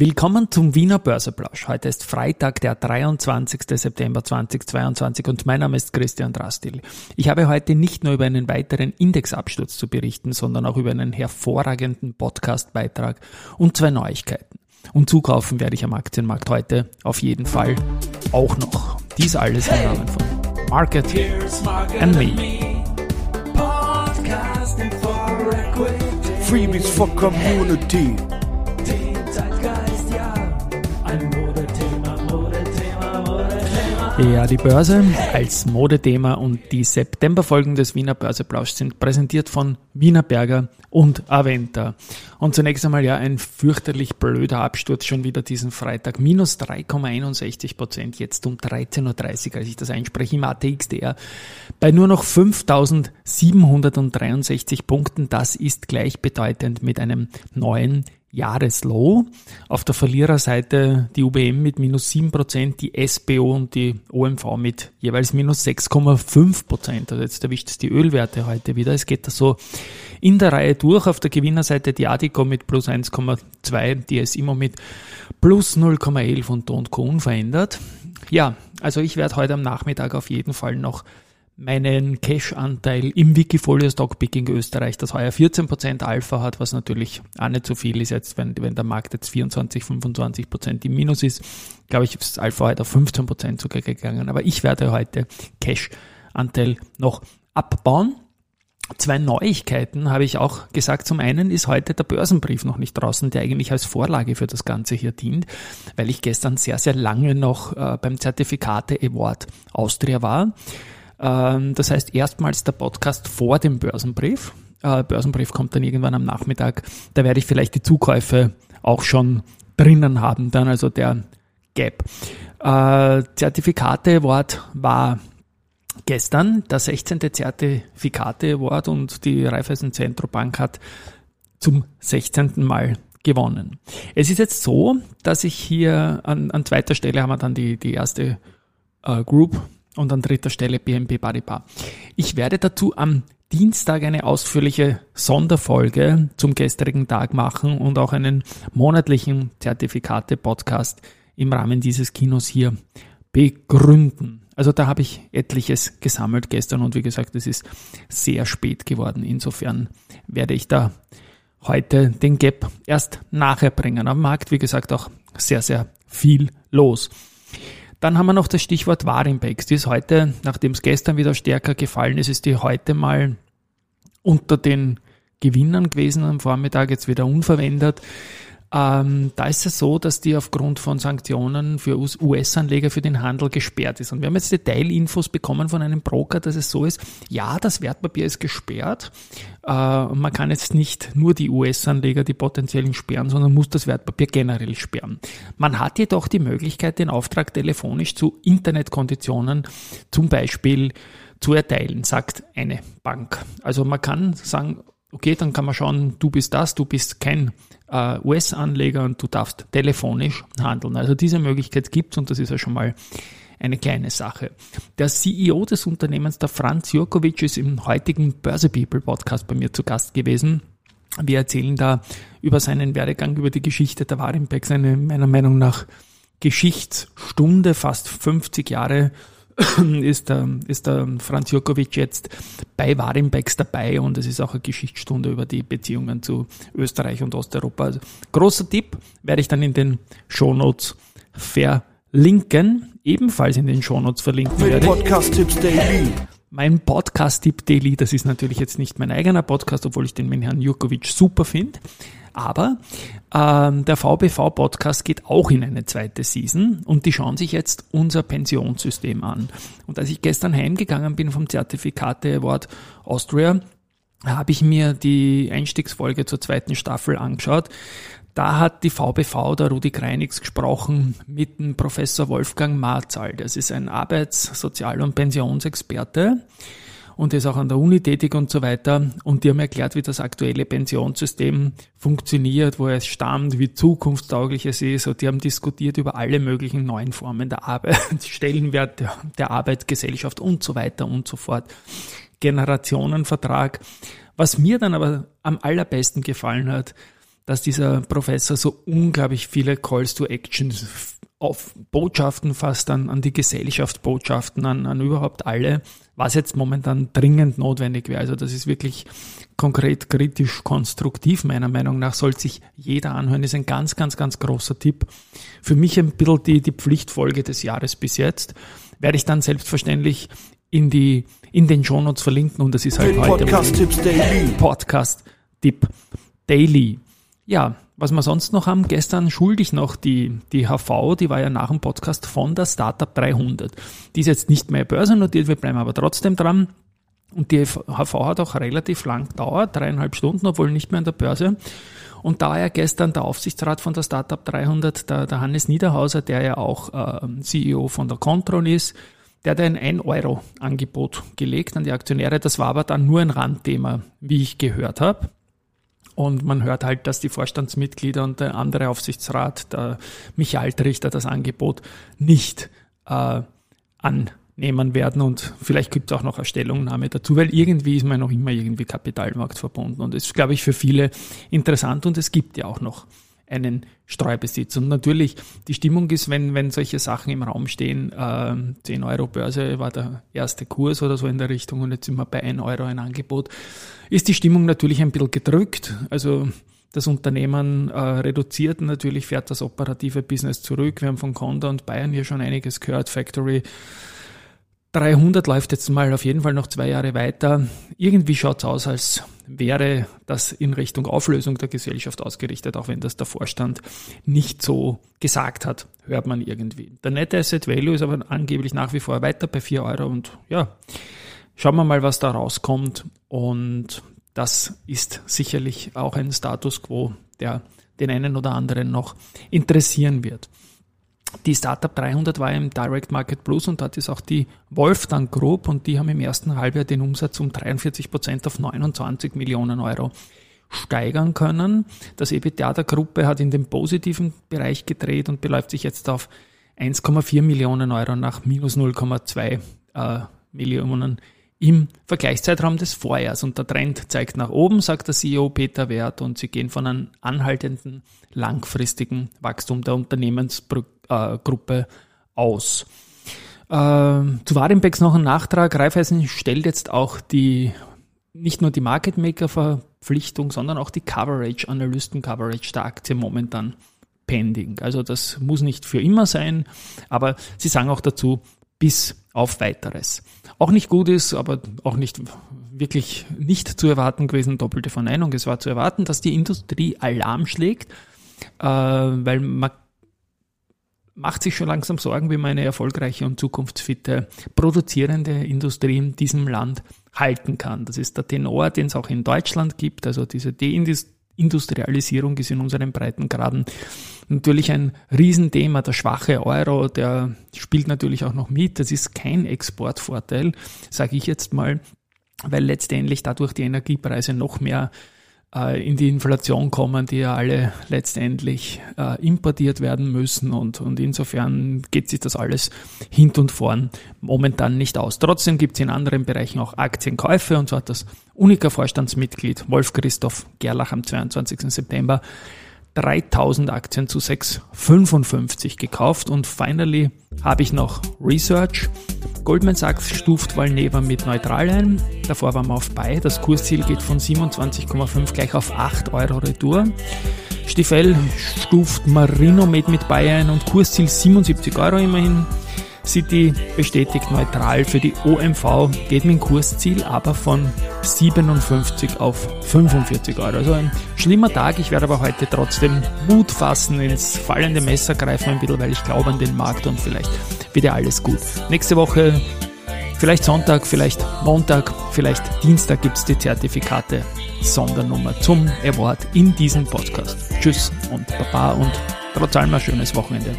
Willkommen zum Wiener Börseplausch. Heute ist Freitag, der 23. September 2022 und mein Name ist Christian Drastil. Ich habe heute nicht nur über einen weiteren Indexabsturz zu berichten, sondern auch über einen hervorragenden Podcastbeitrag und zwei Neuigkeiten. Und zukaufen werde ich am Aktienmarkt heute auf jeden Fall auch noch. Dies alles im Namen von Market and Me. Freebies for Community. Ja, die Börse als Modethema und die Septemberfolgen des Wiener Börseplausch sind präsentiert von Wiener Berger und Aventa. Und zunächst einmal ja ein fürchterlich blöder Absturz schon wieder diesen Freitag. Minus 3,61 Prozent, jetzt um 13.30 Uhr, als ich das einspreche im ATXDR. Bei nur noch 5.763 Punkten. Das ist gleichbedeutend mit einem neuen Jahreslow. Auf der Verliererseite die UBM mit minus 7%, die SBO und die OMV mit jeweils minus 6,5%. Also jetzt erwischt es die Ölwerte heute wieder. Es geht da so in der Reihe durch. Auf der Gewinnerseite die Adico mit plus 1,2, die SIMO mit plus 0,11 und Don Co. unverändert. Ja, also ich werde heute am Nachmittag auf jeden Fall noch meinen Cash-Anteil im Wikifolio Stockpicking Österreich, das heuer 14% Alpha hat, was natürlich auch nicht so viel ist jetzt, wenn, wenn der Markt jetzt 24, 25% im Minus ist, glaube ich, ist Alpha heute auf 15% sogar gegangen. Aber ich werde heute Cash-Anteil noch abbauen. Zwei Neuigkeiten habe ich auch gesagt. Zum einen ist heute der Börsenbrief noch nicht draußen, der eigentlich als Vorlage für das Ganze hier dient, weil ich gestern sehr, sehr lange noch äh, beim Zertifikate Award Austria war. Ähm, das heißt, erstmals der Podcast vor dem Börsenbrief. Äh, Börsenbrief kommt dann irgendwann am Nachmittag. Da werde ich vielleicht die Zukäufe auch schon drinnen haben, dann also der Gap. Äh, Zertifikate Award war gestern der 16. Zertifikate Award und die Raiffeisen Zentrobank hat zum 16. Mal gewonnen. Es ist jetzt so, dass ich hier an, an zweiter Stelle haben wir dann die, die erste äh, Group und an dritter Stelle BNP Paribas. Ich werde dazu am Dienstag eine ausführliche Sonderfolge zum gestrigen Tag machen und auch einen monatlichen Zertifikate-Podcast im Rahmen dieses Kinos hier begründen. Also da habe ich etliches gesammelt gestern und wie gesagt, es ist sehr spät geworden. Insofern werde ich da heute den Gap erst nachher bringen. Am Markt, wie gesagt, auch sehr, sehr viel los. Dann haben wir noch das Stichwort Warimpex. Die ist heute, nachdem es gestern wieder stärker gefallen ist, ist die heute mal unter den Gewinnern gewesen am Vormittag, jetzt wieder unverwendet. Ähm, da ist es so, dass die aufgrund von Sanktionen für US-Anleger für den Handel gesperrt ist. Und wir haben jetzt Detailinfos bekommen von einem Broker, dass es so ist, ja, das Wertpapier ist gesperrt. Äh, man kann jetzt nicht nur die US-Anleger, die potenziellen sperren, sondern muss das Wertpapier generell sperren. Man hat jedoch die Möglichkeit, den Auftrag telefonisch zu Internetkonditionen zum Beispiel zu erteilen, sagt eine Bank. Also man kann sagen, okay, dann kann man schauen, du bist das, du bist kein äh, US-Anleger und du darfst telefonisch handeln. Also diese Möglichkeit gibt es und das ist ja schon mal eine kleine Sache. Der CEO des Unternehmens, der Franz Jurkovic, ist im heutigen Börse People Podcast bei mir zu Gast gewesen. Wir erzählen da über seinen Werdegang, über die Geschichte der Warimpex, eine meiner Meinung nach Geschichtsstunde, fast 50 Jahre ist der, ist der Franz Jurkovic jetzt bei Warimbex dabei und es ist auch eine Geschichtsstunde über die Beziehungen zu Österreich und Osteuropa. Also, großer Tipp werde ich dann in den Shownotes verlinken, ebenfalls in den Shownotes verlinken werde. Podcast-Tipps Daily. Mein Podcast-Tipp Daily, das ist natürlich jetzt nicht mein eigener Podcast, obwohl ich den mit Herrn Jurkovic super finde. Aber ähm, der VBV-Podcast geht auch in eine zweite Season und die schauen sich jetzt unser Pensionssystem an. Und als ich gestern heimgegangen bin vom Zertifikate Award Austria, habe ich mir die Einstiegsfolge zur zweiten Staffel angeschaut. Da hat die VBV, der Rudi Kreinigs, gesprochen mit dem Professor Wolfgang Marzal. Das ist ein Arbeits-, Sozial- und Pensionsexperte und ist auch an der Uni tätig und so weiter. Und die haben erklärt, wie das aktuelle Pensionssystem funktioniert, wo es stammt, wie zukunftstauglich es ist. Und die haben diskutiert über alle möglichen neuen Formen der Arbeit, Stellenwert der, der Arbeit, Gesellschaft und so weiter und so fort. Generationenvertrag. Was mir dann aber am allerbesten gefallen hat, dass dieser Professor so unglaublich viele Calls to Actions auf Botschaften fast an, an die Gesellschaft, Botschaften an, an überhaupt alle, was jetzt momentan dringend notwendig wäre. Also das ist wirklich konkret, kritisch, konstruktiv. Meiner Meinung nach sollte sich jeder anhören. Das ist ein ganz, ganz, ganz großer Tipp. Für mich ein bisschen die, die Pflichtfolge des Jahres bis jetzt. Werde ich dann selbstverständlich in die, in den Shownotes verlinken und das ist halt heute Podcast-Tipps Daily. Podcast-Tipp Daily. Ja, was wir sonst noch haben, gestern schuldig noch die, die HV, die war ja nach dem Podcast von der Startup 300. Die ist jetzt nicht mehr börsennotiert, wir bleiben aber trotzdem dran. Und die HV hat auch relativ lang gedauert, dreieinhalb Stunden, obwohl nicht mehr an der Börse. Und da ja gestern der Aufsichtsrat von der Startup 300, der, der Hannes Niederhauser, der ja auch äh, CEO von der Contron ist, der hat ein 1-Euro-Angebot gelegt an die Aktionäre. Das war aber dann nur ein Randthema, wie ich gehört habe. Und man hört halt, dass die Vorstandsmitglieder und der andere Aufsichtsrat, der Michael Trichter, das Angebot nicht äh, annehmen werden. Und vielleicht gibt es auch noch eine Stellungnahme dazu, weil irgendwie ist man noch immer irgendwie Kapitalmarkt verbunden. Und das ist, glaube ich, für viele interessant. Und es gibt ja auch noch einen Streubesitz. Und natürlich, die Stimmung ist, wenn, wenn solche Sachen im Raum stehen, äh, 10 Euro Börse war der erste Kurs oder so in der Richtung und jetzt sind wir bei 1 Euro ein Angebot, ist die Stimmung natürlich ein bisschen gedrückt. Also das Unternehmen äh, reduziert natürlich, fährt das operative Business zurück. Wir haben von Conda und Bayern hier schon einiges gehört. Factory 300 läuft jetzt mal auf jeden Fall noch zwei Jahre weiter. Irgendwie schaut's aus, als wäre das in Richtung Auflösung der Gesellschaft ausgerichtet, auch wenn das der Vorstand nicht so gesagt hat, hört man irgendwie. Der Net Asset Value ist aber angeblich nach wie vor weiter bei 4 Euro und ja, schauen wir mal, was da rauskommt. Und das ist sicherlich auch ein Status quo, der den einen oder anderen noch interessieren wird. Die Startup 300 war im Direct Market Plus und dort ist auch die Wolfgang Group und die haben im ersten Halbjahr den Umsatz um 43 Prozent auf 29 Millionen Euro steigern können. Das EBITDA der Gruppe hat in den positiven Bereich gedreht und beläuft sich jetzt auf 1,4 Millionen Euro nach minus 0,2 äh, Millionen im Vergleichszeitraum des Vorjahres. Und der Trend zeigt nach oben, sagt der CEO Peter Wert, und sie gehen von einem anhaltenden langfristigen Wachstum der Unternehmensgruppe aus. Äh, zu Warimpex noch ein Nachtrag. Raiffeisen stellt jetzt auch die nicht nur die Market Maker Verpflichtung, sondern auch die Coverage, Analysten Coverage der Aktie momentan pending. Also das muss nicht für immer sein, aber sie sagen auch dazu, bis auf weiteres. Auch nicht gut ist, aber auch nicht wirklich nicht zu erwarten gewesen, doppelte Verneinung. Es war zu erwarten, dass die Industrie Alarm schlägt, äh, weil man macht sich schon langsam Sorgen, wie man eine erfolgreiche und zukunftsfitte produzierende Industrie in diesem Land halten kann. Das ist der Tenor, den es auch in Deutschland gibt, also diese Deindustrie Industrialisierung ist in unseren Breitengraden natürlich ein Riesenthema. Der schwache Euro, der spielt natürlich auch noch mit. Das ist kein Exportvorteil, sage ich jetzt mal, weil letztendlich dadurch die Energiepreise noch mehr in die Inflation kommen, die ja alle letztendlich äh, importiert werden müssen und, und insofern geht sich das alles hint und vorn momentan nicht aus. Trotzdem gibt es in anderen Bereichen auch Aktienkäufe und so hat das Unica-Vorstandsmitglied Wolf Christoph Gerlach am 22. September 3000 Aktien zu 6,55 gekauft und finally habe ich noch Research. Goldman Sachs stuft Valneva mit neutral ein. Davor waren wir auf Buy. Das Kursziel geht von 27,5 gleich auf 8 Euro Retour. Stiefel stuft Marino mit mit Buy ein und Kursziel 77 Euro immerhin. City bestätigt neutral für die OMV, geht mit dem Kursziel aber von 57 auf 45 Euro. Also ein schlimmer Tag. Ich werde aber heute trotzdem Mut fassen, ins fallende Messer greifen ein bisschen, weil ich glaube an den Markt und vielleicht wird ja alles gut. Nächste Woche, vielleicht Sonntag, vielleicht Montag, vielleicht Dienstag gibt es die Zertifikate Sondernummer zum Award in diesem Podcast. Tschüss und Baba und trotz allem ein schönes Wochenende.